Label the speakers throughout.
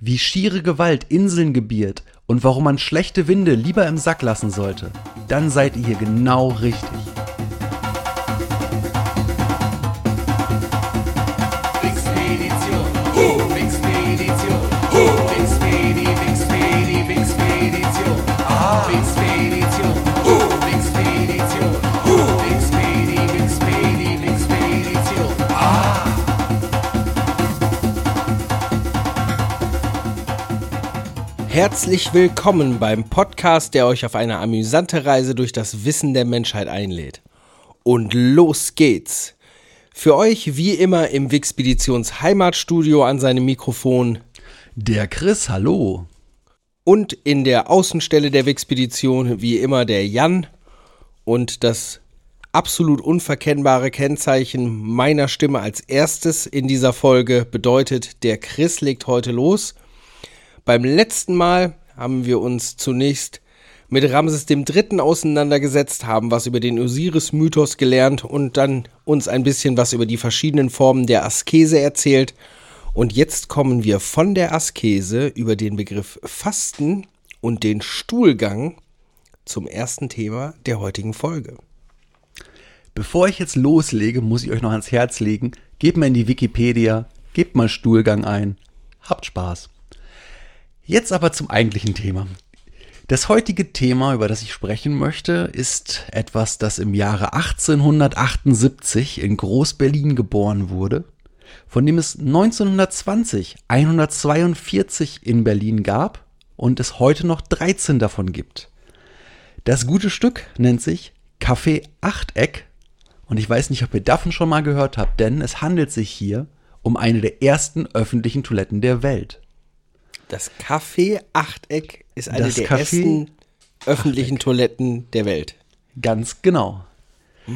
Speaker 1: wie schiere Gewalt Inseln gebiert und warum man schlechte Winde lieber im Sack lassen sollte, dann seid ihr hier genau richtig.
Speaker 2: Herzlich willkommen beim Podcast, der euch auf eine amüsante Reise durch das Wissen der Menschheit einlädt. Und los geht's! Für euch wie immer im Wixpeditions Heimatstudio an seinem Mikrofon
Speaker 1: Der Chris, hallo.
Speaker 2: und in der Außenstelle der Wixpedition wie immer der Jan und das absolut unverkennbare Kennzeichen meiner Stimme als erstes in dieser Folge bedeutet, der Chris legt heute los. Beim letzten Mal haben wir uns zunächst mit Ramses III. auseinandergesetzt, haben was über den Osiris-Mythos gelernt und dann uns ein bisschen was über die verschiedenen Formen der Askese erzählt. Und jetzt kommen wir von der Askese über den Begriff Fasten und den Stuhlgang zum ersten Thema der heutigen Folge.
Speaker 1: Bevor ich jetzt loslege, muss ich euch noch ans Herz legen, gebt mal in die Wikipedia, gebt mal Stuhlgang ein. Habt Spaß. Jetzt aber zum eigentlichen Thema. Das heutige Thema, über das ich sprechen möchte, ist etwas, das im Jahre 1878 in Groß-Berlin geboren wurde, von dem es 1920 142 in Berlin gab und es heute noch 13 davon gibt. Das gute Stück nennt sich Café Achteck und ich weiß nicht, ob ihr davon schon mal gehört habt, denn es handelt sich hier um eine der ersten öffentlichen Toiletten der Welt.
Speaker 2: Das Café Achteck ist eine
Speaker 1: Das
Speaker 2: der
Speaker 1: Café
Speaker 2: ersten öffentlichen Toiletten der Welt.
Speaker 1: Ganz genau.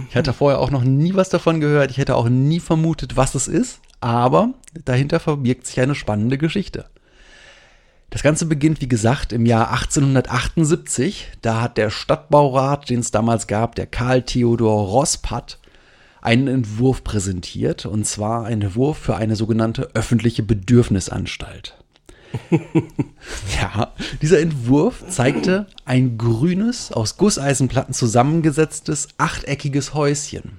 Speaker 1: Ich hatte vorher auch noch nie was davon gehört. Ich hätte auch nie vermutet, was es ist. Aber dahinter verbirgt sich eine spannende Geschichte. Das Ganze beginnt, wie gesagt, im Jahr 1878. Da hat der Stadtbaurat, den es damals gab, der Karl Theodor Rosspatt, einen Entwurf präsentiert. Und zwar einen Entwurf für eine sogenannte öffentliche Bedürfnisanstalt. Ja, dieser Entwurf zeigte ein grünes, aus Gusseisenplatten zusammengesetztes, achteckiges Häuschen.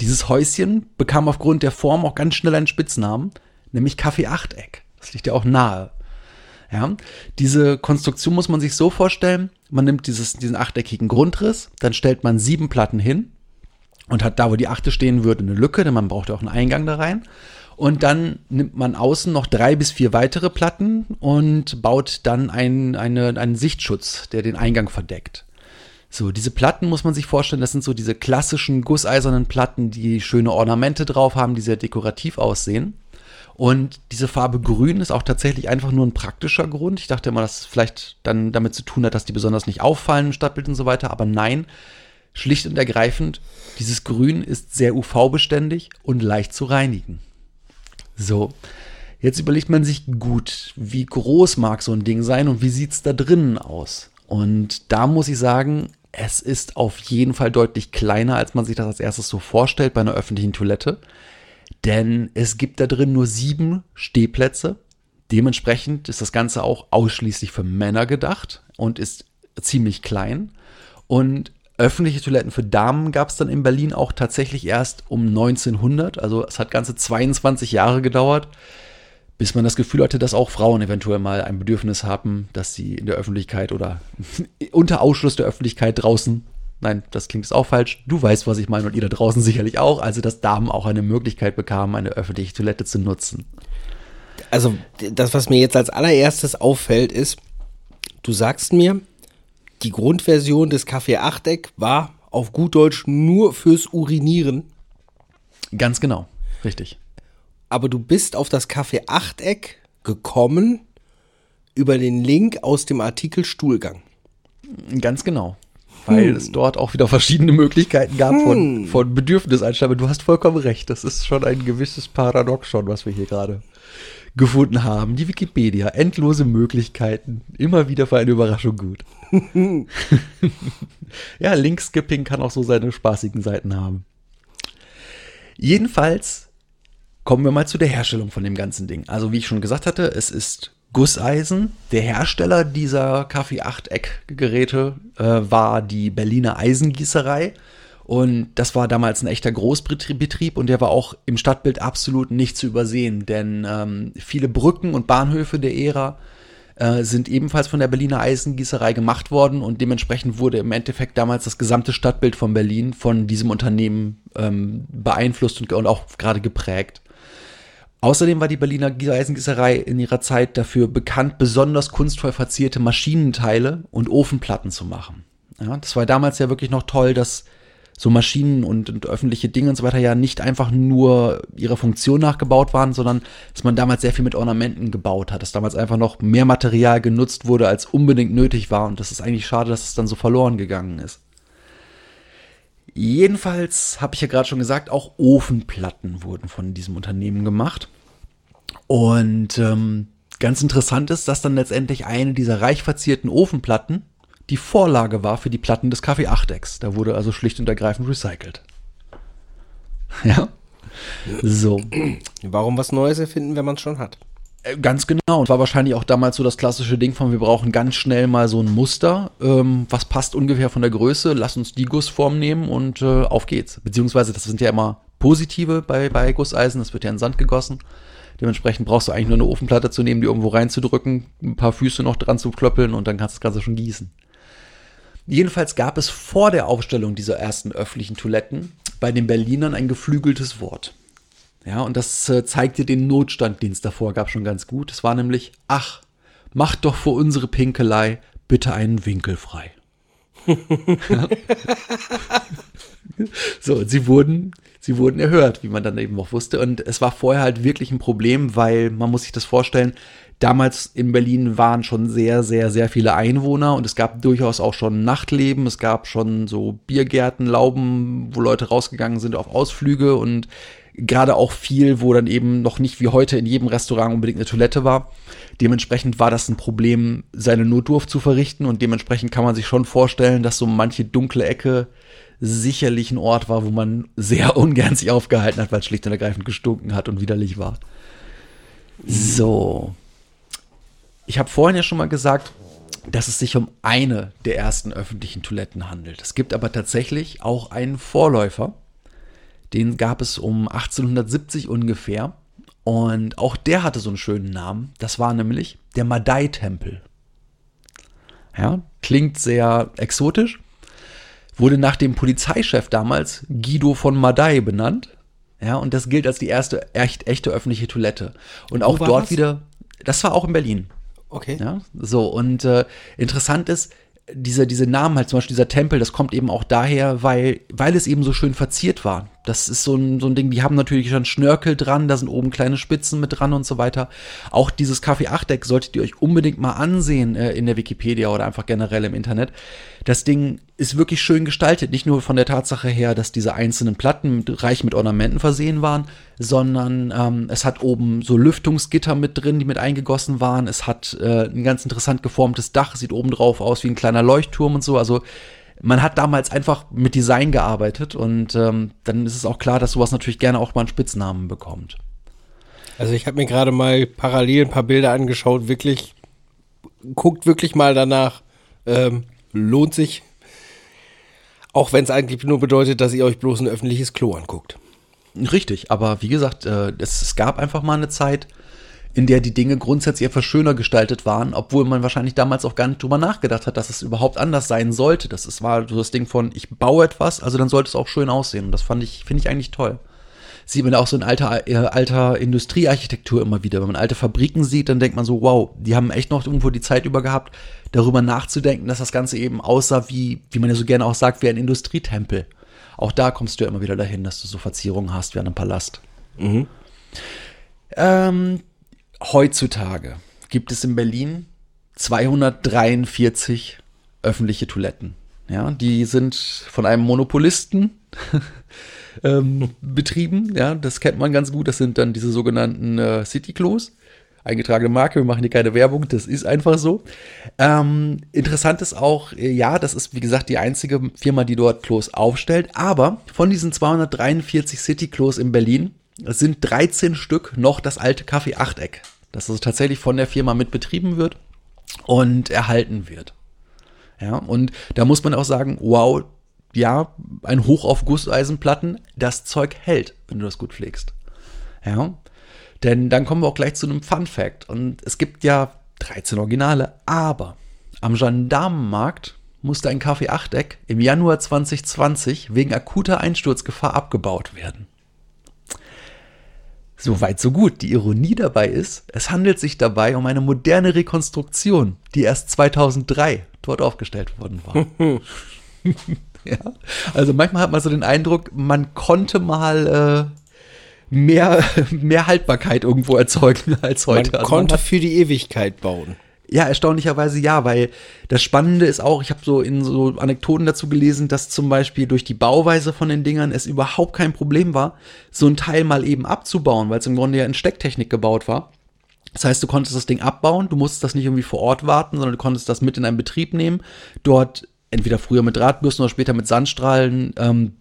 Speaker 1: Dieses Häuschen bekam aufgrund der Form auch ganz schnell einen Spitznamen, nämlich Kaffee Achteck. Das liegt ja auch nahe. Ja, diese Konstruktion muss man sich so vorstellen, man nimmt dieses, diesen achteckigen Grundriss, dann stellt man sieben Platten hin und hat da, wo die achte stehen würde, eine Lücke, denn man braucht ja auch einen Eingang da rein. Und dann nimmt man außen noch drei bis vier weitere Platten und baut dann einen, eine, einen Sichtschutz, der den Eingang verdeckt. So, diese Platten muss man sich vorstellen, das sind so diese klassischen gusseisernen Platten, die schöne Ornamente drauf haben, die sehr dekorativ aussehen. Und diese Farbe Grün ist auch tatsächlich einfach nur ein praktischer Grund. Ich dachte immer, dass es vielleicht dann damit zu tun hat, dass die besonders nicht auffallen im Stadtbild und so weiter. Aber nein, schlicht und ergreifend, dieses Grün ist sehr UV-beständig und leicht zu reinigen. So, jetzt überlegt man sich gut, wie groß mag so ein Ding sein und wie sieht's da drinnen aus? Und da muss ich sagen, es ist auf jeden Fall deutlich kleiner, als man sich das als erstes so vorstellt bei einer öffentlichen Toilette. Denn es gibt da drin nur sieben Stehplätze. Dementsprechend ist das Ganze auch ausschließlich für Männer gedacht und ist ziemlich klein. Und öffentliche Toiletten für Damen gab es dann in Berlin auch tatsächlich erst um 1900. Also es hat ganze 22 Jahre gedauert, bis man das Gefühl hatte, dass auch Frauen eventuell mal ein Bedürfnis haben, dass sie in der Öffentlichkeit oder unter Ausschluss der Öffentlichkeit draußen, nein, das klingt jetzt auch falsch, du weißt, was ich meine und ihr da draußen sicherlich auch, also dass Damen auch eine Möglichkeit bekamen, eine öffentliche Toilette zu nutzen.
Speaker 2: Also das, was mir jetzt als allererstes auffällt, ist, du sagst mir, die Grundversion des Café Achteck war auf gut Deutsch nur fürs Urinieren,
Speaker 1: Ganz genau, richtig.
Speaker 2: aber du bist auf das Café Achteck gekommen über den Link aus dem Artikel Stuhlgang.
Speaker 1: Ganz genau. Weil es dort auch wieder verschiedene Möglichkeiten gab von, von Bedürfniseinstellungen. Du hast vollkommen recht. Das ist schon ein gewisses Paradoxon, was wir hier gerade gefunden haben. Die Wikipedia. Endlose Möglichkeiten. Immer wieder für eine Überraschung gut. ja, Linkskipping kann auch so seine spaßigen Seiten haben. Jedenfalls kommen wir mal zu der Herstellung von dem ganzen Ding. Also wie ich schon gesagt hatte, es ist Gusseisen. Der Hersteller dieser Kaffee-Achteck-Geräte äh, war die Berliner Eisengießerei. Und das war damals ein echter Großbetrieb und der war auch im Stadtbild absolut nicht zu übersehen, denn ähm, viele Brücken und Bahnhöfe der Ära äh, sind ebenfalls von der Berliner Eisengießerei gemacht worden und dementsprechend wurde im Endeffekt damals das gesamte Stadtbild von Berlin von diesem Unternehmen ähm, beeinflusst und, und auch gerade geprägt. Außerdem war die Berliner Eisengießerei in ihrer Zeit dafür bekannt, besonders kunstvoll verzierte Maschinenteile und Ofenplatten zu machen. Ja, das war damals ja wirklich noch toll, dass so Maschinen und, und öffentliche Dinge und so weiter ja nicht einfach nur ihrer Funktion nachgebaut waren, sondern dass man damals sehr viel mit Ornamenten gebaut hat, dass damals einfach noch mehr Material genutzt wurde, als unbedingt nötig war. Und das ist eigentlich schade, dass es dann so verloren gegangen ist. Jedenfalls habe ich ja gerade schon gesagt, auch Ofenplatten wurden von diesem Unternehmen gemacht. Und ähm, ganz interessant ist, dass dann letztendlich eine dieser reich verzierten Ofenplatten die Vorlage war für die Platten des Kaffee 8 Da wurde also schlicht und ergreifend recycelt. Ja. So.
Speaker 2: Warum was Neues erfinden, wenn man es schon hat?
Speaker 1: Äh, Ganz genau. Und war wahrscheinlich auch damals so das klassische Ding von, wir brauchen ganz schnell mal so ein Muster. Ähm, was passt ungefähr von der Größe? Lass uns die Gussform nehmen und äh, auf geht's. Beziehungsweise, das sind ja immer positive bei, bei Gusseisen. Das wird ja in Sand gegossen. Dementsprechend brauchst du eigentlich nur eine Ofenplatte zu nehmen, die irgendwo reinzudrücken, ein paar Füße noch dran zu klöppeln und dann kannst du das Ganze schon gießen. Jedenfalls gab es vor der Aufstellung dieser ersten öffentlichen Toiletten bei den Berlinern ein geflügeltes Wort. Ja, und das äh, zeigte den Notstand, den es davor gab, schon ganz gut. Es war nämlich, ach, macht doch für unsere Pinkelei bitte einen Winkel frei. So, sie wurden, sie wurden erhört, wie man dann eben auch wusste. Und es war vorher halt wirklich ein Problem, weil man muss sich das vorstellen, damals in Berlin waren schon sehr, sehr, sehr viele Einwohner und es gab durchaus auch schon Nachtleben. Es gab schon so Biergärten, Lauben, wo Leute rausgegangen sind auf Ausflüge und gerade auch viel, wo dann eben noch nicht wie heute in jedem Restaurant unbedingt eine Toilette war. Dementsprechend war das ein Problem, seine Notdurft zu verrichten und dementsprechend kann man sich schon vorstellen, dass so manche dunkle Ecke sicherlich ein Ort war, wo man sehr ungern sich aufgehalten hat, weil es schlicht und ergreifend gestunken hat und widerlich war. So. Ich habe vorhin ja schon mal gesagt, dass es sich um eine der ersten öffentlichen Toiletten handelt. Es gibt aber tatsächlich auch einen Vorläufer. Den gab es um 1870 ungefähr. Und auch der hatte so einen schönen Namen. Das war nämlich der Madai-Tempel. Ja, klingt sehr exotisch. Wurde nach dem Polizeichef damals Guido von Madai benannt. Ja, und das gilt als die erste echt, echte öffentliche Toilette. Und auch dort
Speaker 2: das?
Speaker 1: wieder, das war auch in Berlin.
Speaker 2: Okay.
Speaker 1: Ja, so, und äh, interessant ist, diese, diese Namen halt, zum Beispiel dieser Tempel, das kommt eben auch daher, weil, weil es eben so schön verziert war. Das ist so ein, so ein Ding, die haben natürlich schon Schnörkel dran, da sind oben kleine Spitzen mit dran und so weiter. Auch dieses Kaffee 8 Deck solltet ihr euch unbedingt mal ansehen äh, in der Wikipedia oder einfach generell im Internet. Das Ding ist wirklich schön gestaltet, nicht nur von der Tatsache her, dass diese einzelnen Platten mit, reich mit Ornamenten versehen waren, sondern ähm, es hat oben so Lüftungsgitter mit drin, die mit eingegossen waren. Es hat äh, ein ganz interessant geformtes Dach, sieht oben drauf aus wie ein kleiner Leuchtturm und so. Also man hat damals einfach mit Design gearbeitet und ähm, dann ist es auch klar, dass sowas natürlich gerne auch mal einen Spitznamen bekommt.
Speaker 2: Also ich habe mir gerade mal parallel ein paar Bilder angeschaut. Wirklich, guckt wirklich mal danach. Ähm, lohnt sich. Auch wenn es eigentlich nur bedeutet, dass ihr euch bloß ein öffentliches Klo anguckt.
Speaker 1: Richtig, aber wie gesagt, äh, es, es gab einfach mal eine Zeit, in der die Dinge grundsätzlich etwas schöner gestaltet waren, obwohl man wahrscheinlich damals auch gar nicht drüber nachgedacht hat, dass es überhaupt anders sein sollte. Das ist, war so das Ding von, ich baue etwas, also dann sollte es auch schön aussehen. Und das fand ich, finde ich eigentlich toll. Sieht man auch so in alter, äh, alter Industriearchitektur immer wieder. Wenn man alte Fabriken sieht, dann denkt man so, wow, die haben echt noch irgendwo die Zeit über gehabt, darüber nachzudenken, dass das Ganze eben aussah wie, wie man ja so gerne auch sagt, wie ein Industrietempel. Auch da kommst du ja immer wieder dahin, dass du so Verzierungen hast wie an einem Palast. Ähm, heutzutage gibt es in Berlin 243 öffentliche Toiletten. Ja, die sind von einem Monopolisten ähm, betrieben. Ja, das kennt man ganz gut. Das sind dann diese sogenannten äh, City-Klos. Eingetragene Marke, wir machen hier keine Werbung, das ist einfach so. Ähm, interessant ist auch, äh, ja, das ist wie gesagt die einzige Firma, die dort Klos aufstellt, aber von diesen 243 City-Klos in Berlin sind 13 Stück noch das alte Café Achteck, das also tatsächlich von der Firma mit betrieben wird und erhalten wird. Ja, und da muss man auch sagen, wow, ja, ein Hoch auf Gusseisenplatten, das Zeug hält, wenn du das gut pflegst. Ja, denn dann kommen wir auch gleich zu einem Fun Fact. Und es gibt ja 13 Originale, aber am Gendarmenmarkt musste ein Kaffee Achteck im Januar 2020 wegen akuter Einsturzgefahr abgebaut werden. Soweit so gut. Die Ironie dabei ist, es handelt sich dabei um eine moderne Rekonstruktion, die erst 2003 dort aufgestellt worden war. ja. Also manchmal hat man so den Eindruck, man konnte mal äh, mehr, mehr Haltbarkeit irgendwo erzeugen als heute.
Speaker 2: Man
Speaker 1: also
Speaker 2: konnte
Speaker 1: hat,
Speaker 2: für die Ewigkeit bauen.
Speaker 1: Ja, erstaunlicherweise ja, weil das Spannende ist auch, ich habe so in so Anekdoten dazu gelesen, dass zum Beispiel durch die Bauweise von den Dingern es überhaupt kein Problem war, so ein Teil mal eben abzubauen, weil es im Grunde ja in Stecktechnik gebaut war. Das heißt, du konntest das Ding abbauen, du musstest das nicht irgendwie vor Ort warten, sondern du konntest das mit in einen Betrieb nehmen, dort entweder früher mit Drahtbürsten oder später mit Sandstrahlen ähm,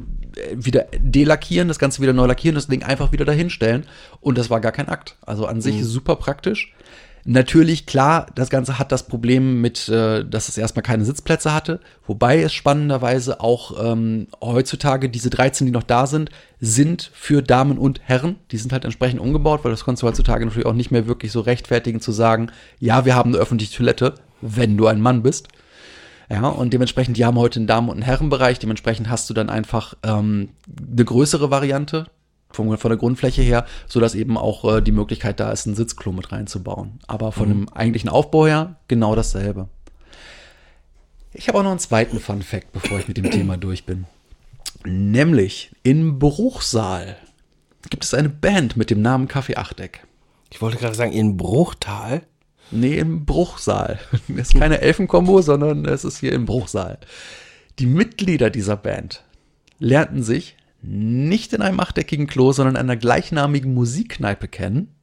Speaker 1: wieder delackieren, das Ganze wieder neu lackieren, das Ding einfach wieder dahinstellen. Und das war gar kein Akt. Also an sich super praktisch. Natürlich, klar, das Ganze hat das Problem mit, äh, dass es erstmal keine Sitzplätze hatte, wobei es spannenderweise auch ähm, heutzutage diese 13, die noch da sind, sind für Damen und Herren. Die sind halt entsprechend umgebaut, weil das konntest du heutzutage natürlich auch nicht mehr wirklich so rechtfertigen zu sagen, ja, wir haben eine öffentliche Toilette, wenn du ein Mann bist. Ja, und dementsprechend, die haben heute einen Damen- und Herrenbereich. Dementsprechend hast du dann einfach ähm, eine größere Variante von, von der Grundfläche her, so dass eben auch äh, die Möglichkeit da ist, ein Sitzklo mit reinzubauen. Aber von dem eigentlichen Aufbau her genau dasselbe. Ich habe auch noch einen zweiten Fun Fact, bevor ich mit dem Thema durch bin. Nämlich in Bruchsal gibt es eine Band mit dem Namen Kaffee Achteck.
Speaker 2: Ich wollte gerade sagen, in Bruchtal.
Speaker 1: Nee, im Bruchsal. Das ist keine Elfenkombo, sondern es ist hier im Bruchsal. Die Mitglieder dieser Band lernten sich nicht in einem achteckigen Klo, sondern in einer gleichnamigen Musikkneipe kennen.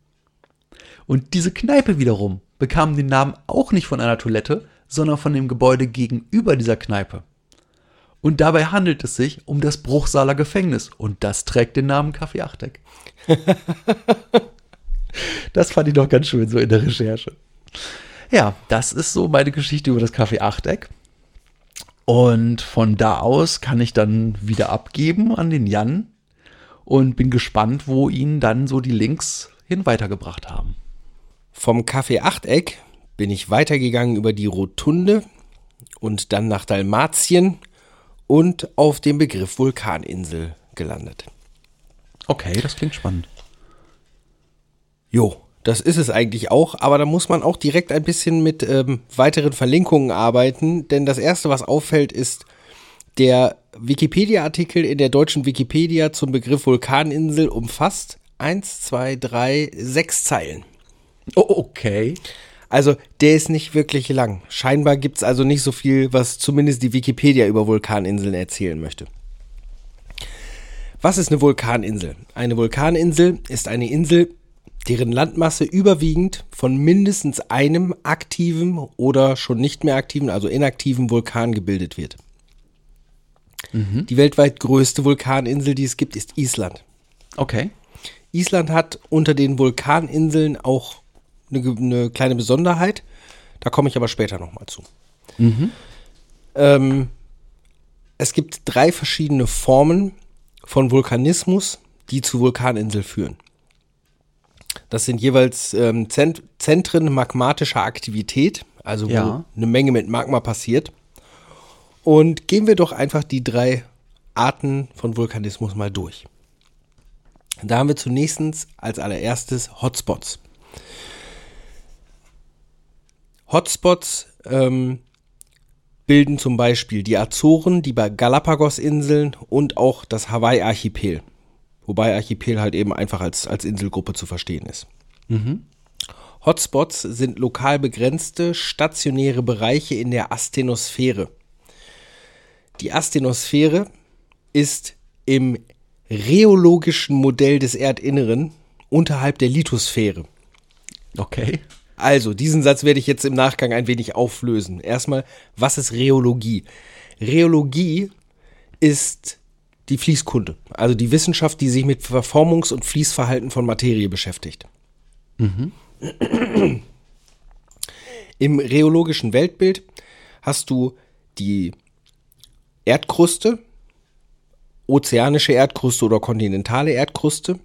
Speaker 1: Und diese Kneipe wiederum bekam den Namen auch nicht von einer Toilette, sondern von dem Gebäude gegenüber dieser Kneipe. Und dabei handelt es sich um das Bruchsaler Gefängnis. Und das trägt den Namen Kaffee Achteck. das fand ich doch ganz schön so in der Recherche. Ja, das ist so meine Geschichte über das Café Achteck. Und von da aus kann ich dann wieder abgeben an den Jan und bin gespannt, wo ihn dann so die Links hin weitergebracht haben.
Speaker 2: Vom Café Achteck bin ich weitergegangen über die Rotunde und dann nach Dalmatien und auf den Begriff Vulkaninsel gelandet.
Speaker 1: Okay, das klingt spannend.
Speaker 2: Jo, das ist es eigentlich auch, aber da muss man auch direkt ein bisschen mit ähm, weiteren Verlinkungen arbeiten, denn das erste, was auffällt, ist der Wikipedia-Artikel in der deutschen Wikipedia zum Begriff Vulkaninsel umfasst eins, zwei, drei, sechs Zeilen.
Speaker 1: Oh, okay.
Speaker 2: Also der ist nicht wirklich lang. Scheinbar gibt es also nicht so viel, was zumindest die Wikipedia über Vulkaninseln erzählen möchte. Was ist eine Vulkaninsel? Eine Vulkaninsel ist eine Insel, deren Landmasse überwiegend von mindestens einem aktiven oder schon nicht mehr aktiven, also inaktiven Vulkan gebildet wird. Die weltweit größte Vulkaninsel, die es gibt, ist Island.
Speaker 1: Okay.
Speaker 2: Island hat unter den Vulkaninseln auch eine, eine kleine Besonderheit. Da komme ich aber später nochmal zu. Ähm, es gibt drei verschiedene Formen von Vulkanismus, die zu Vulkaninseln führen. Das sind jeweils ähm, Zent Zentren magmatischer Aktivität, also wo
Speaker 1: Ja.
Speaker 2: eine Menge mit Magma passiert. Und gehen wir doch einfach die drei Arten von Vulkanismus mal durch. Da haben wir zunächst als allererstes Hotspots. Hotspots ähm, bilden zum Beispiel die Azoren, die Galapagos-Inseln und auch das Hawaii-Archipel. Wobei Archipel halt eben einfach als, als Inselgruppe zu verstehen ist. Hotspots sind lokal begrenzte stationäre Bereiche in der Astenosphäre. Die Astenosphäre ist im rheologischen Modell des Erdinneren unterhalb der Lithosphäre.
Speaker 1: Okay.
Speaker 2: Also, diesen Satz werde ich jetzt im Nachgang ein wenig auflösen. Erstmal, was ist Rheologie? Rheologie ist die Fließkunde, also die Wissenschaft, die sich mit Verformungs- und Fließverhalten von Materie beschäftigt. Im rheologischen Weltbild hast du die Erdkruste, ozeanische Erdkruste oder kontinentale Erdkruste.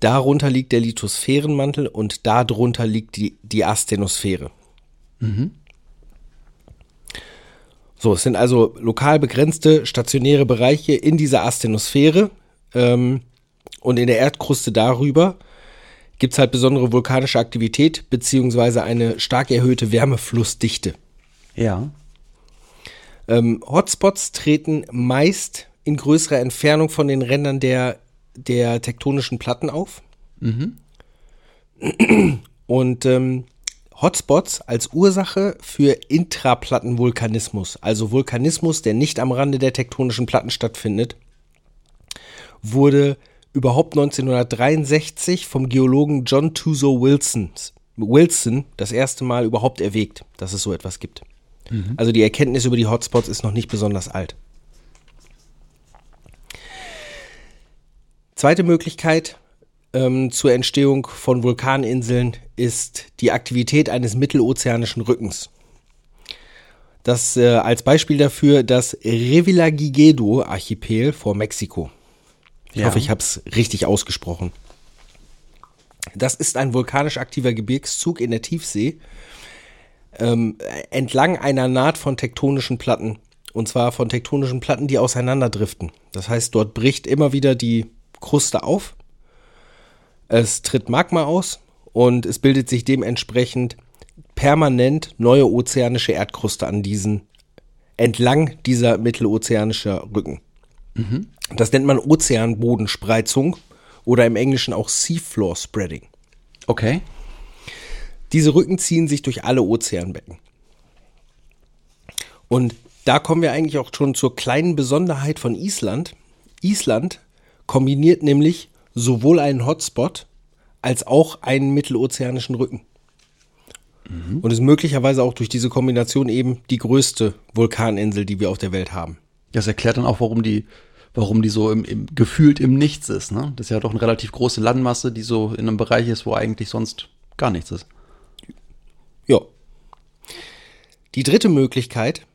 Speaker 2: Darunter liegt der Lithosphärenmantel und darunter liegt die, die Astenosphäre. So, es sind also lokal begrenzte stationäre Bereiche in dieser Astenosphäre ähm, und in der Erdkruste darüber gibt es halt besondere vulkanische Aktivität beziehungsweise eine stark erhöhte Wärmeflussdichte.
Speaker 1: Ja.
Speaker 2: Ähm, Hotspots treten meist in größerer Entfernung von den Rändern der, der tektonischen Platten auf. Und ähm, Hotspots als Ursache für Intraplattenvulkanismus, also Vulkanismus, der nicht am Rande der tektonischen Platten stattfindet, wurde überhaupt 1963 vom Geologen John Tuzo Wilson, Wilson das erste Mal überhaupt erwägt, dass es so etwas gibt. Also die Erkenntnis über die Hotspots ist noch nicht besonders alt. Zweite Möglichkeit ähm, zur Entstehung von Vulkaninseln ist die Aktivität eines mittelozeanischen Rückens. Das äh, als Beispiel dafür das Revillagigedo-Archipel vor Mexiko. Ich
Speaker 1: Ja.
Speaker 2: hoffe, ich habe es richtig ausgesprochen. Das ist ein vulkanisch aktiver Gebirgszug in der Tiefsee ähm, entlang einer Naht von tektonischen Platten. Und zwar von tektonischen Platten, die auseinanderdriften. Das heißt, dort bricht immer wieder die Kruste auf. Es tritt Magma aus und es bildet sich dementsprechend permanent neue ozeanische Erdkruste an diesen, entlang dieser mittelozeanischer Rücken. Das nennt man Ozeanbodenspreizung oder im Englischen auch Seafloor Spreading.
Speaker 1: Okay.
Speaker 2: Diese Rücken ziehen sich durch alle Ozeanbecken. Und da kommen wir eigentlich auch schon zur kleinen Besonderheit von Island. Island kombiniert nämlich sowohl einen Hotspot als auch einen mittelozeanischen Rücken. Und ist möglicherweise auch durch diese Kombination eben die größte Vulkaninsel, die wir auf der Welt haben.
Speaker 1: Das erklärt dann auch, warum die, warum die so im, im, gefühlt im Nichts ist. Ne? Das ist ja doch eine relativ große Landmasse, die so in einem Bereich ist, wo eigentlich sonst gar nichts ist.
Speaker 2: Ja. Die dritte Möglichkeit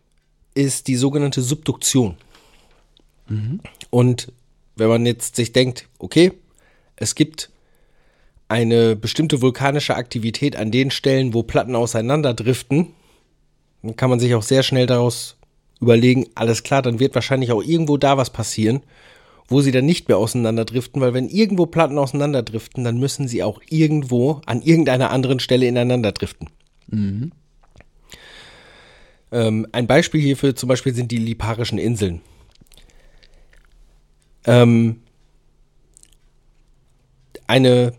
Speaker 2: ist die sogenannte Subduktion. Und wenn man jetzt sich denkt, okay, es gibt eine bestimmte vulkanische Aktivität an den Stellen, wo Platten auseinanderdriften, dann kann man sich auch sehr schnell daraus überlegen, alles klar, dann wird wahrscheinlich auch irgendwo da was passieren, wo sie dann nicht mehr auseinanderdriften, weil wenn irgendwo Platten auseinanderdriften, dann müssen sie auch irgendwo an irgendeiner anderen Stelle ineinander driften. Ähm, ein Beispiel hierfür zum Beispiel sind die Liparischen Inseln. Ähm, eine,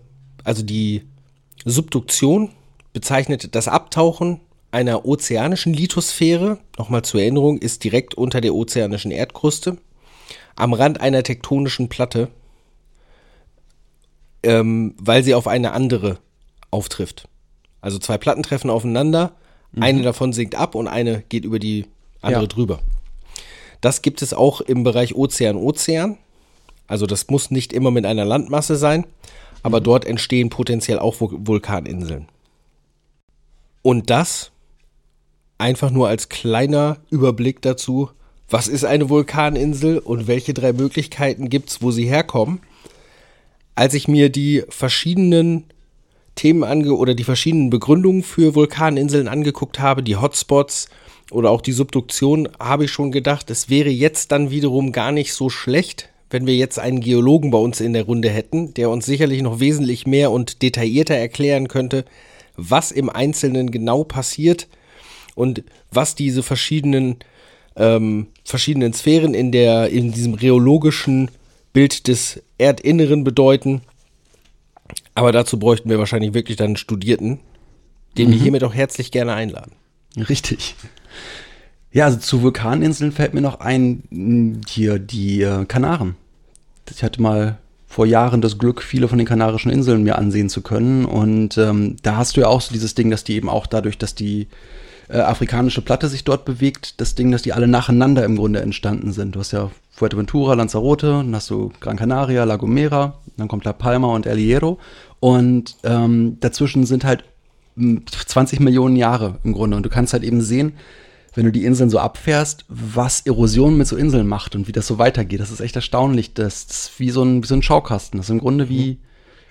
Speaker 2: also die Subduktion bezeichnet das Abtauchen einer ozeanischen Lithosphäre, nochmal zur Erinnerung, ist direkt unter der ozeanischen Erdkruste, am Rand einer tektonischen Platte, ähm, weil sie auf eine andere auftrifft. Also zwei Platten treffen aufeinander, eine davon sinkt ab und eine geht über die andere
Speaker 1: Ja.
Speaker 2: drüber. Das gibt es auch im Bereich Ozean-Ozean. Also das muss nicht immer mit einer Landmasse sein, aber dort entstehen potenziell auch Vul- Vulkaninseln. Und das einfach nur als kleiner Überblick dazu, was ist eine Vulkaninsel und welche drei Möglichkeiten gibt es, wo sie herkommen. Als ich mir die verschiedenen Themen ange oder die verschiedenen Begründungen für Vulkaninseln angeguckt habe, die Hotspots oder auch die Subduktion, habe ich schon gedacht, es wäre jetzt dann wiederum gar nicht so schlecht, wenn wir jetzt einen Geologen bei uns in der Runde hätten, der uns sicherlich noch wesentlich mehr und detaillierter erklären könnte, was im Einzelnen genau passiert und was diese verschiedenen ähm, verschiedenen Sphären in der in diesem rheologischen Bild des Erdinneren bedeuten. Aber dazu bräuchten wir wahrscheinlich wirklich dann einen Studierten, den wir hiermit auch herzlich gerne einladen.
Speaker 1: Richtig. Ja, also zu Vulkaninseln fällt mir noch ein, mh, hier die äh, Kanaren. Ich hatte mal vor Jahren das Glück, viele von den Kanarischen Inseln mir ansehen zu können. Und ähm, da hast du ja auch so dieses Ding, dass die eben auch dadurch, dass die äh, afrikanische Platte sich dort bewegt, das Ding, dass die alle nacheinander im Grunde entstanden sind. Du hast ja Fuerteventura, Lanzarote, dann hast du Gran Canaria, La Gomera, dann kommt La Palma und El Hierro. Und ähm, dazwischen sind halt mh, 20 Millionen Jahre im Grunde. Und du kannst halt eben sehen, wenn du die Inseln so abfährst, was Erosion mit so Inseln macht und wie das so weitergeht. Das ist echt erstaunlich. Das ist wie so ein, wie so ein Schaukasten. Das ist im Grunde wie,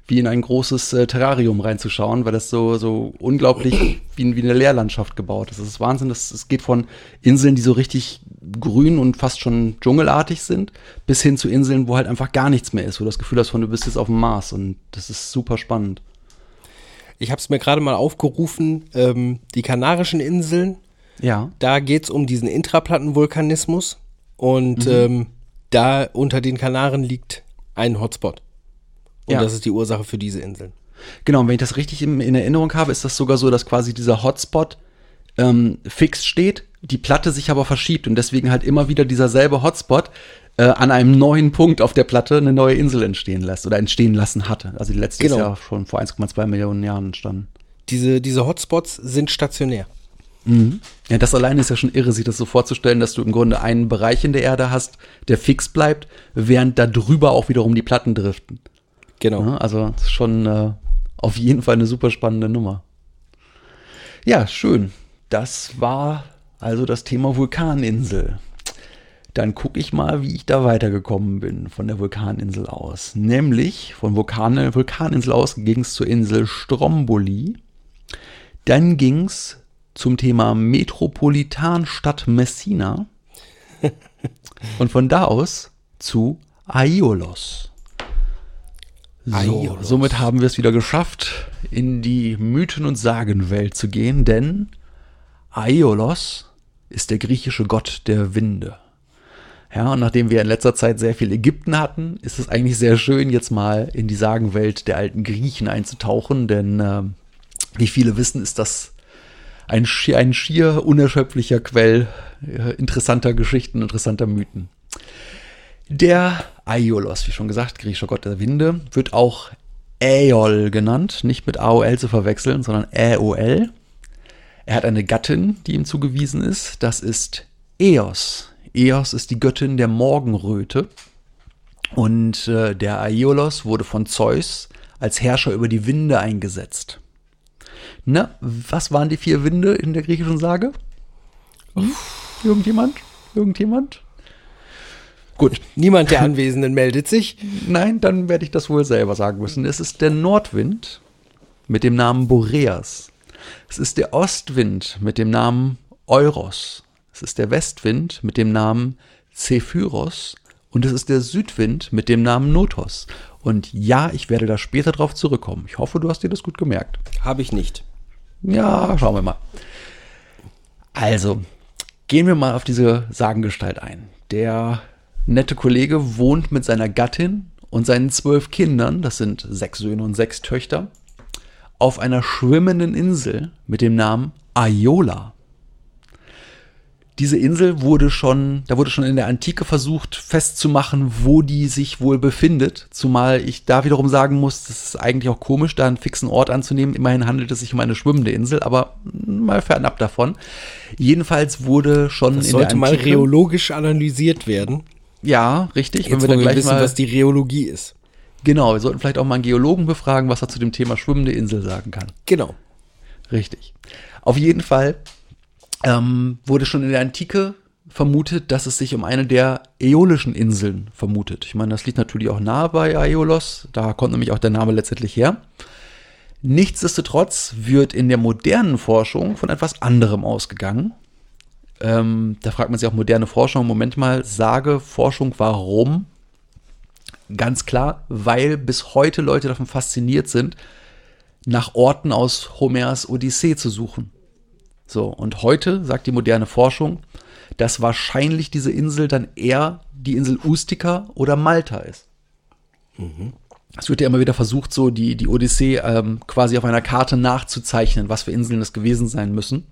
Speaker 1: wie in ein großes äh, Terrarium reinzuschauen, weil das so, so unglaublich wie, wie eine Leerlandschaft gebaut ist. Das ist Wahnsinn. Das, es geht von Inseln, die so richtig grün und fast schon dschungelartig sind, bis hin zu Inseln, wo halt einfach gar nichts mehr ist, wo du das Gefühl hast, von du bist jetzt auf dem Mars. Und das ist super spannend.
Speaker 2: Ich habe es mir gerade mal aufgerufen, ähm, die Kanarischen Inseln,
Speaker 1: Ja.
Speaker 2: da geht's um diesen Intraplattenvulkanismus und ähm, da unter den Kanaren liegt ein Hotspot. Und
Speaker 1: Ja.
Speaker 2: das ist die Ursache für diese Inseln.
Speaker 1: Genau, und wenn ich das richtig in, in Erinnerung habe, ist das sogar so, dass quasi dieser Hotspot ähm, fix steht, die Platte sich aber verschiebt und deswegen halt immer wieder dieser selbe Hotspot äh, an einem neuen Punkt auf der Platte eine neue Insel entstehen lässt oder entstehen lassen hatte. Also die letzte
Speaker 2: Genau.
Speaker 1: ist ja schon vor 1,2 Millionen Jahren entstanden.
Speaker 2: Diese, diese Hotspots sind stationär.
Speaker 1: Ja, das alleine ist ja schon irre, sich das so vorzustellen, dass du im Grunde einen Bereich in der Erde hast, der fix bleibt, während da drüber auch wiederum die Platten driften.
Speaker 2: Genau.
Speaker 1: Ja, also das ist schon äh, auf jeden Fall eine super spannende Nummer. Ja, schön. Das war also das Thema Vulkaninsel. Dann gucke ich mal, wie ich da weitergekommen bin von der Vulkaninsel aus. Nämlich von Vulkan Vulkaninsel aus ging es zur Insel Stromboli. Dann ging es zum Thema Metropolitanstadt Messina. Und von da aus zu Aiolos. So,
Speaker 2: Aiolos.
Speaker 1: somit haben wir es wieder geschafft, in die Mythen- und Sagenwelt zu gehen, denn Aiolos ist der griechische Gott der Winde. Ja, und nachdem wir in letzter Zeit sehr viel Ägypten hatten, ist es eigentlich sehr schön, jetzt mal in die Sagenwelt der alten Griechen einzutauchen, denn ähm, wie viele wissen, ist das ein, schier, ein schier unerschöpflicher Quell äh, interessanter Geschichten, interessanter Mythen. Der Aiolos, wie schon gesagt, griechischer Gott der Winde, wird auch Aeol genannt, nicht mit AOL zu verwechseln, sondern Äol. Er hat eine Gattin, die ihm zugewiesen ist. Das ist Eos. Eos ist die Göttin der Morgenröte. Und äh, der Aiolos wurde von Zeus als Herrscher über die Winde eingesetzt. Na, was waren die vier Winde in der griechischen Sage? Hm? Irgendjemand? Irgendjemand? Gut,
Speaker 2: Niemand der Anwesenden meldet sich.
Speaker 1: nein, dann werde ich das wohl selber sagen müssen. Es ist der Nordwind mit dem Namen Boreas. Es ist der Ostwind mit dem Namen Euros. Es ist der Westwind mit dem Namen Zephyros. Und es ist der Südwind mit dem Namen Notos. Und ja, ich werde da später drauf zurückkommen. Ich hoffe, du hast dir das gut gemerkt.
Speaker 2: Habe ich nicht.
Speaker 1: Ja, schauen wir mal. Also, gehen wir mal auf diese Sagengestalt ein. Der nette Kollege wohnt mit seiner Gattin und seinen zwölf Kindern, das sind sechs Söhne und sechs Töchter, auf einer schwimmenden Insel mit dem Namen Aiola. Diese Insel wurde schon, da wurde schon in der Antike versucht festzumachen, wo die sich wohl befindet. Zumal ich da wiederum sagen muss, das ist eigentlich auch komisch, da einen fixen Ort anzunehmen. Immerhin handelt es sich um eine schwimmende Insel, aber mal fernab davon. Jedenfalls wurde schon
Speaker 2: Das
Speaker 1: in
Speaker 2: sollte
Speaker 1: der
Speaker 2: mal
Speaker 1: Antike,
Speaker 2: reologisch analysiert werden.
Speaker 1: ja, richtig.
Speaker 2: Jetzt,
Speaker 1: wenn wir dann
Speaker 2: wir
Speaker 1: gleich
Speaker 2: wissen,
Speaker 1: mal,
Speaker 2: was die Reologie ist.
Speaker 1: genau, wir sollten vielleicht auch mal einen Geologen befragen, was er zu dem Thema schwimmende Insel sagen kann.
Speaker 2: Genau.
Speaker 1: Richtig. Auf jeden Fall ähm, wurde schon in der Antike vermutet, dass es sich um eine der äolischen Inseln vermutet. Ich meine, das liegt natürlich auch nahe bei Aiolos. Da kommt nämlich auch der Name letztendlich her. Nichtsdestotrotz wird in der modernen Forschung von etwas anderem ausgegangen. Ähm, da fragt man sich auch moderne Forschung, Moment mal, sage Forschung, warum? Ganz klar, weil bis heute Leute davon fasziniert sind, nach Orten aus Homers Odyssee zu suchen. So, und heute sagt die moderne Forschung, dass wahrscheinlich diese Insel dann eher die Insel Ustica oder Malta ist. Es wird ja immer wieder versucht, so die, die Odyssee ähm, quasi auf einer Karte nachzuzeichnen, was für Inseln es gewesen sein müssen.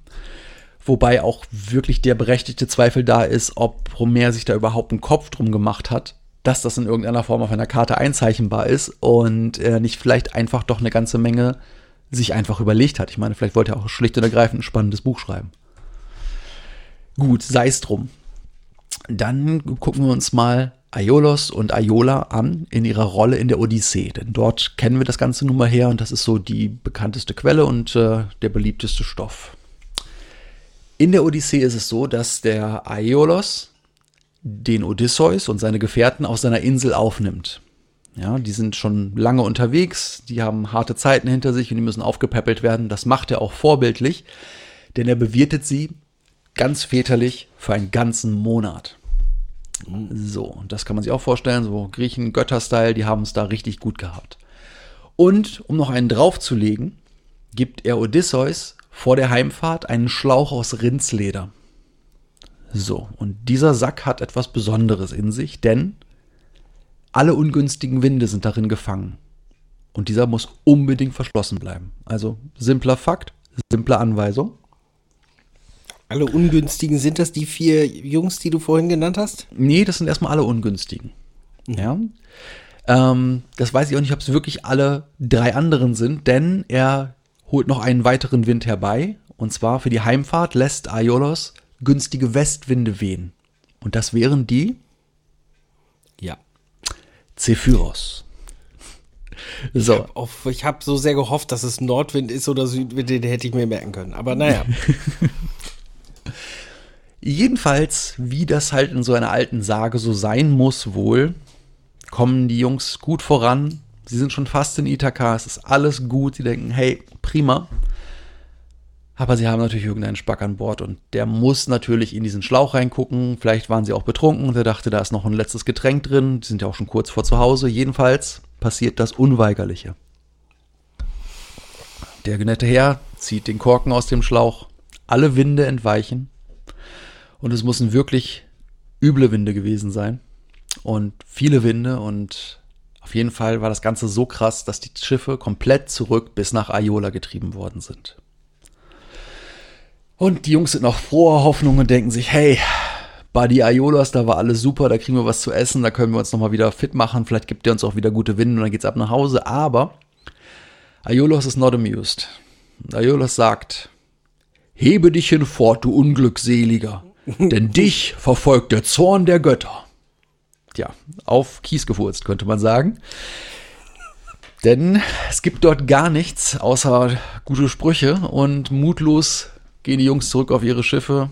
Speaker 1: Wobei auch wirklich der berechtigte Zweifel da ist, ob Homer sich da überhaupt einen Kopf drum gemacht hat, dass das in irgendeiner Form auf einer Karte einzeichnbar ist und er nicht vielleicht einfach doch eine ganze Menge sich einfach überlegt hat. Ich meine, vielleicht wollte er auch schlicht und ergreifend ein spannendes Buch schreiben. Gut, sei es drum. Dann gucken wir uns mal Aiolos und Aiola an in ihrer Rolle in der Odyssee. Denn dort kennen wir das Ganze nun mal her und das ist so die bekannteste Quelle und äh, der beliebteste Stoff. In der Odyssee ist es so, dass der Aiolos den Odysseus und seine Gefährten auf seiner Insel aufnimmt. Ja, die sind schon lange unterwegs, die haben harte Zeiten hinter sich und die müssen aufgepäppelt werden. Das macht er auch vorbildlich, denn er bewirtet sie ganz väterlich für einen ganzen Monat. So, und das kann man sich auch vorstellen, so Griechen, Götter-Style, die haben es da richtig gut gehabt. Und um noch einen draufzulegen, gibt er Odysseus vor der Heimfahrt einen Schlauch aus Rindsleder. So, und dieser Sack hat etwas Besonderes in sich, denn alle ungünstigen Winde sind darin gefangen. Und dieser muss unbedingt verschlossen bleiben. Also simpler Fakt, simple Anweisung.
Speaker 2: Alle ungünstigen sind das die vier Jungs, die du vorhin genannt hast?
Speaker 1: Nee, das sind erstmal alle ungünstigen. Ja. Ähm, das weiß ich auch nicht, ob es wirklich alle drei anderen sind, denn er holt noch einen weiteren Wind herbei. Und zwar für die Heimfahrt lässt Aiolos günstige Westwinde wehen. Und das wären die. Zephyros. So,
Speaker 2: ich habe so sehr gehofft, dass es Nordwind ist oder Südwind, den hätte ich mir merken können. Aber naja.
Speaker 1: Jedenfalls, wie das halt in so einer alten Sage so sein muss, wohl, kommen die Jungs gut voran. Sie sind schon fast in Ithaka, es ist alles gut. Sie denken, hey, prima. Aber sie haben natürlich irgendeinen Spack an Bord und der muss natürlich in diesen Schlauch reingucken. Vielleicht waren sie auch betrunken und er dachte, da ist noch ein letztes Getränk drin. Die sind ja auch schon kurz vor zu Hause. Jedenfalls passiert das Unweigerliche. Der genette Herr zieht den Korken aus dem Schlauch. Alle Winde entweichen. Und es müssen wirklich üble Winde gewesen sein. Und viele Winde. Und auf jeden Fall war das Ganze so krass, dass die Schiffe komplett zurück bis nach Aiola getrieben worden sind. Und die Jungs sind noch froher Hoffnung und denken sich, hey, Buddy Aiolas, da war alles super, da kriegen wir was zu essen, da können wir uns nochmal wieder fit machen, vielleicht gibt er uns auch wieder gute Winde und dann geht's ab nach Hause. Aber Aiolos ist not amused. Aiolos sagt, hebe dich hinfort, du Unglückseliger, denn dich verfolgt der Zorn der Götter. Tja, auf Kies gefurzt, könnte man sagen. Denn es gibt dort gar nichts außer gute Sprüche und mutlos gehen die Jungs zurück auf ihre Schiffe,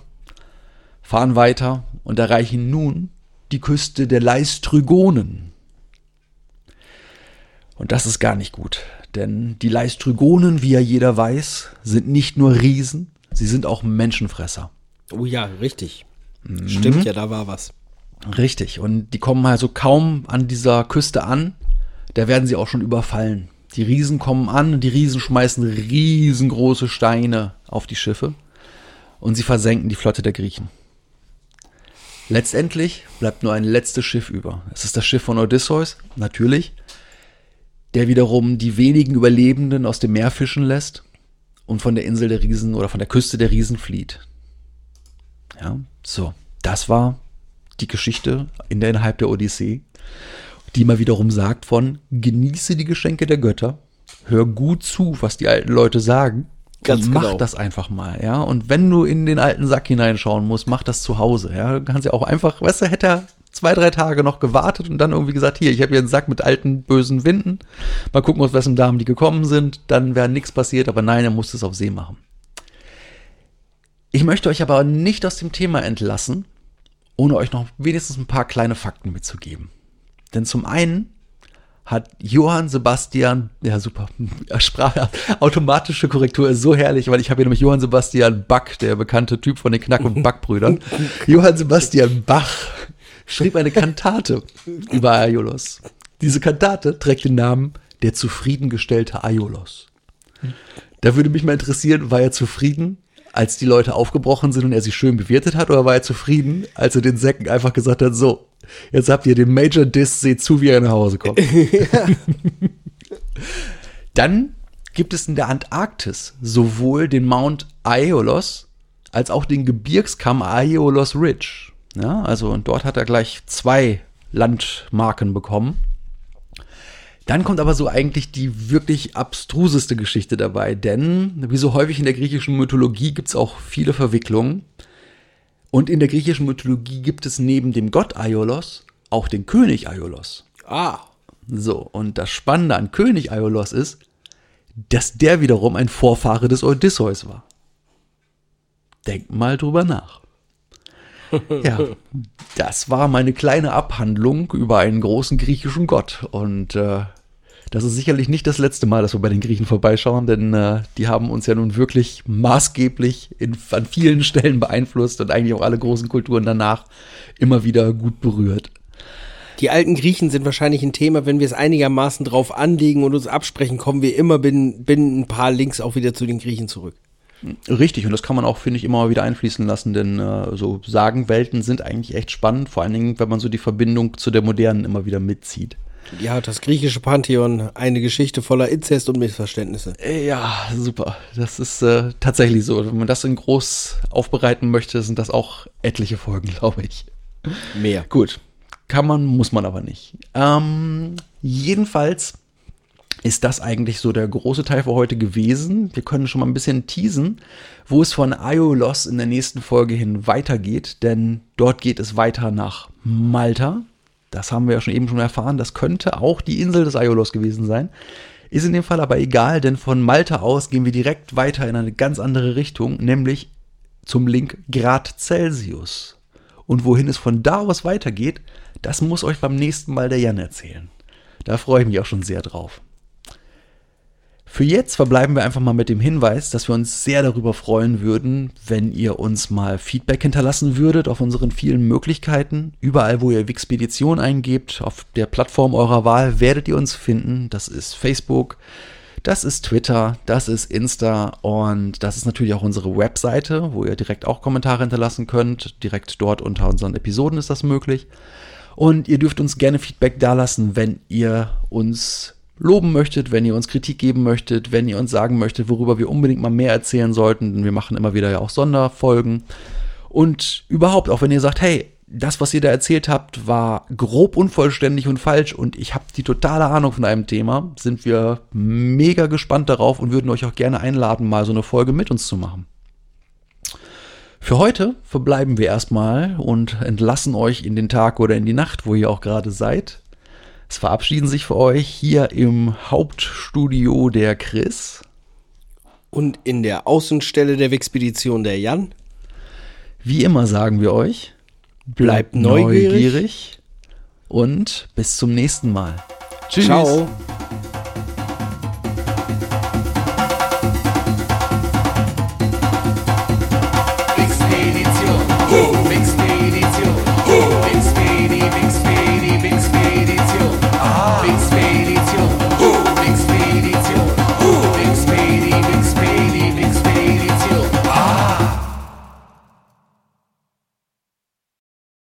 Speaker 1: fahren weiter und erreichen nun die Küste der Leistrygonen. Und das ist gar nicht gut, denn die Leistrygonen, wie ja jeder weiß, sind nicht nur Riesen, sie sind auch Menschenfresser.
Speaker 2: Oh ja, richtig. Stimmt ja, da war was.
Speaker 1: Richtig, und die kommen also kaum an dieser Küste an, da werden sie auch schon überfallen. Die Riesen kommen an die Riesen schmeißen riesengroße Steine auf die Schiffe und sie versenken die Flotte der Griechen. Letztendlich bleibt nur ein letztes Schiff über. Es ist das Schiff von Odysseus, natürlich, der wiederum die wenigen Überlebenden aus dem Meer fischen lässt und von der Insel der Riesen oder von der Küste der Riesen flieht. Ja, so, das war die Geschichte innerhalb der Odyssee, die mal wiederum sagt von genieße die Geschenke der Götter, hör gut zu, was die alten Leute sagen
Speaker 2: Ganz
Speaker 1: und mach
Speaker 2: genau.
Speaker 1: das einfach mal, ja. Und wenn du in den alten Sack hineinschauen musst, mach das zu Hause, ja. Du kannst ja auch einfach, weißt du, hätte er zwei, drei Tage noch gewartet und dann irgendwie gesagt, hier, ich habe hier einen Sack mit alten, bösen Winden. Mal gucken, aus wessen Damen die gekommen sind. Dann wäre nichts passiert, aber nein, er musste es auf See machen. Ich möchte euch aber nicht aus dem Thema entlassen, ohne euch noch wenigstens ein paar kleine Fakten mitzugeben. Denn zum einen hat Johann Sebastian, ja super, Sprache, automatische Korrektur ist so herrlich, weil ich habe hier nämlich Johann Sebastian Bach, der bekannte Typ von den Knack- und Backbrüdern. Johann Sebastian Bach schrieb eine Kantate über Aiolos. Diese Kantate trägt den Namen Der zufriedengestellte Aiolos. Da würde mich mal interessieren, war er zufrieden, als die Leute aufgebrochen sind und er sie schön bewirtet hat, oder war er zufrieden, als er den Säcken einfach gesagt hat, so, Jetzt habt ihr den Major Diss, seht zu, wie er nach Hause kommt. Dann gibt es in der Antarktis sowohl den Mount Aeolos als auch den Gebirgskamm Aeolos Ridge. Ja, also und dort hat er gleich zwei Landmarken bekommen. Dann kommt aber so eigentlich die wirklich abstruseste Geschichte dabei, denn wie so häufig in der griechischen Mythologie gibt es auch viele Verwicklungen. Und in der griechischen Mythologie gibt es neben dem Gott Aiolos auch den König Aiolos.
Speaker 2: Ah.
Speaker 1: So, und das Spannende an König Aiolos ist, dass der wiederum ein Vorfahre des Odysseus war. Denkt mal drüber nach. Ja, das war meine kleine Abhandlung über einen großen griechischen Gott. Und äh, das ist sicherlich nicht das letzte Mal, dass wir bei den Griechen vorbeischauen, denn äh, die haben uns ja nun wirklich maßgeblich in, an vielen Stellen beeinflusst und eigentlich auch alle großen Kulturen danach immer wieder gut berührt.
Speaker 2: Die alten Griechen sind wahrscheinlich ein Thema, wenn wir es einigermaßen drauf anlegen und uns absprechen, kommen wir immer binnen, binnen ein paar Links auch wieder zu den Griechen zurück.
Speaker 1: Richtig, und das kann man auch, finde ich, immer mal wieder einfließen lassen, denn äh, so Sagenwelten sind eigentlich echt spannend, vor allen Dingen, wenn man so die Verbindung zu der modernen immer wieder mitzieht.
Speaker 2: Ja, das griechische Pantheon, eine Geschichte voller Inzest und Missverständnisse.
Speaker 1: Äh, Ja, super. Das ist äh, tatsächlich so. Wenn man das in groß aufbereiten möchte, sind das auch etliche Folgen, glaube ich.
Speaker 2: Mehr.
Speaker 1: Gut. Kann man, muss man aber nicht. Ähm, jedenfalls ist das eigentlich so der große Teil für heute gewesen. Wir können schon mal ein bisschen teasen, wo es von Aiolos in der nächsten Folge hin weitergeht, denn dort geht es weiter nach Malta. Das haben wir ja schon eben schon erfahren. Das könnte auch die Insel des Aiolos gewesen sein. Ist in dem Fall aber egal, denn von Malta aus gehen wir direkt weiter in eine ganz andere Richtung, nämlich zum Link Grad Celsius. Und wohin es von da aus weitergeht, das muss euch beim nächsten Mal der Jan erzählen. Da freue ich mich auch schon sehr drauf. Für jetzt verbleiben wir einfach mal mit dem Hinweis, dass wir uns sehr darüber freuen würden, wenn ihr uns mal Feedback hinterlassen würdet auf unseren vielen Möglichkeiten. Überall, wo ihr Wixpedition eingebt, auf der Plattform eurer Wahl, werdet ihr uns finden. Das ist Facebook, das ist Twitter, das ist Insta und das ist natürlich auch unsere Webseite, wo ihr direkt auch Kommentare hinterlassen könnt. Direkt dort unter unseren Episoden ist das möglich. Und ihr dürft uns gerne Feedback dalassen, wenn ihr uns loben möchtet, wenn ihr uns Kritik geben möchtet, wenn ihr uns sagen möchtet, worüber wir unbedingt mal mehr erzählen sollten. Denn wir machen immer wieder ja auch Sonderfolgen. Und überhaupt, auch wenn ihr sagt, hey, das, was ihr da erzählt habt, war grob unvollständig und falsch und ich habe die totale Ahnung von einem Thema, sind wir mega gespannt darauf und würden euch auch gerne einladen, mal so eine Folge mit uns zu machen. Für heute verbleiben wir erstmal und entlassen euch in den Tag oder in die Nacht, wo ihr auch gerade seid. Es verabschieden sich für euch hier im Hauptstudio der Chris.
Speaker 2: Und in der Außenstelle der Wixpedition der Jan.
Speaker 1: Wie immer sagen wir euch,
Speaker 2: Bleibt neugierig.
Speaker 1: und bis zum nächsten Mal. Tschüss.
Speaker 2: Ciao.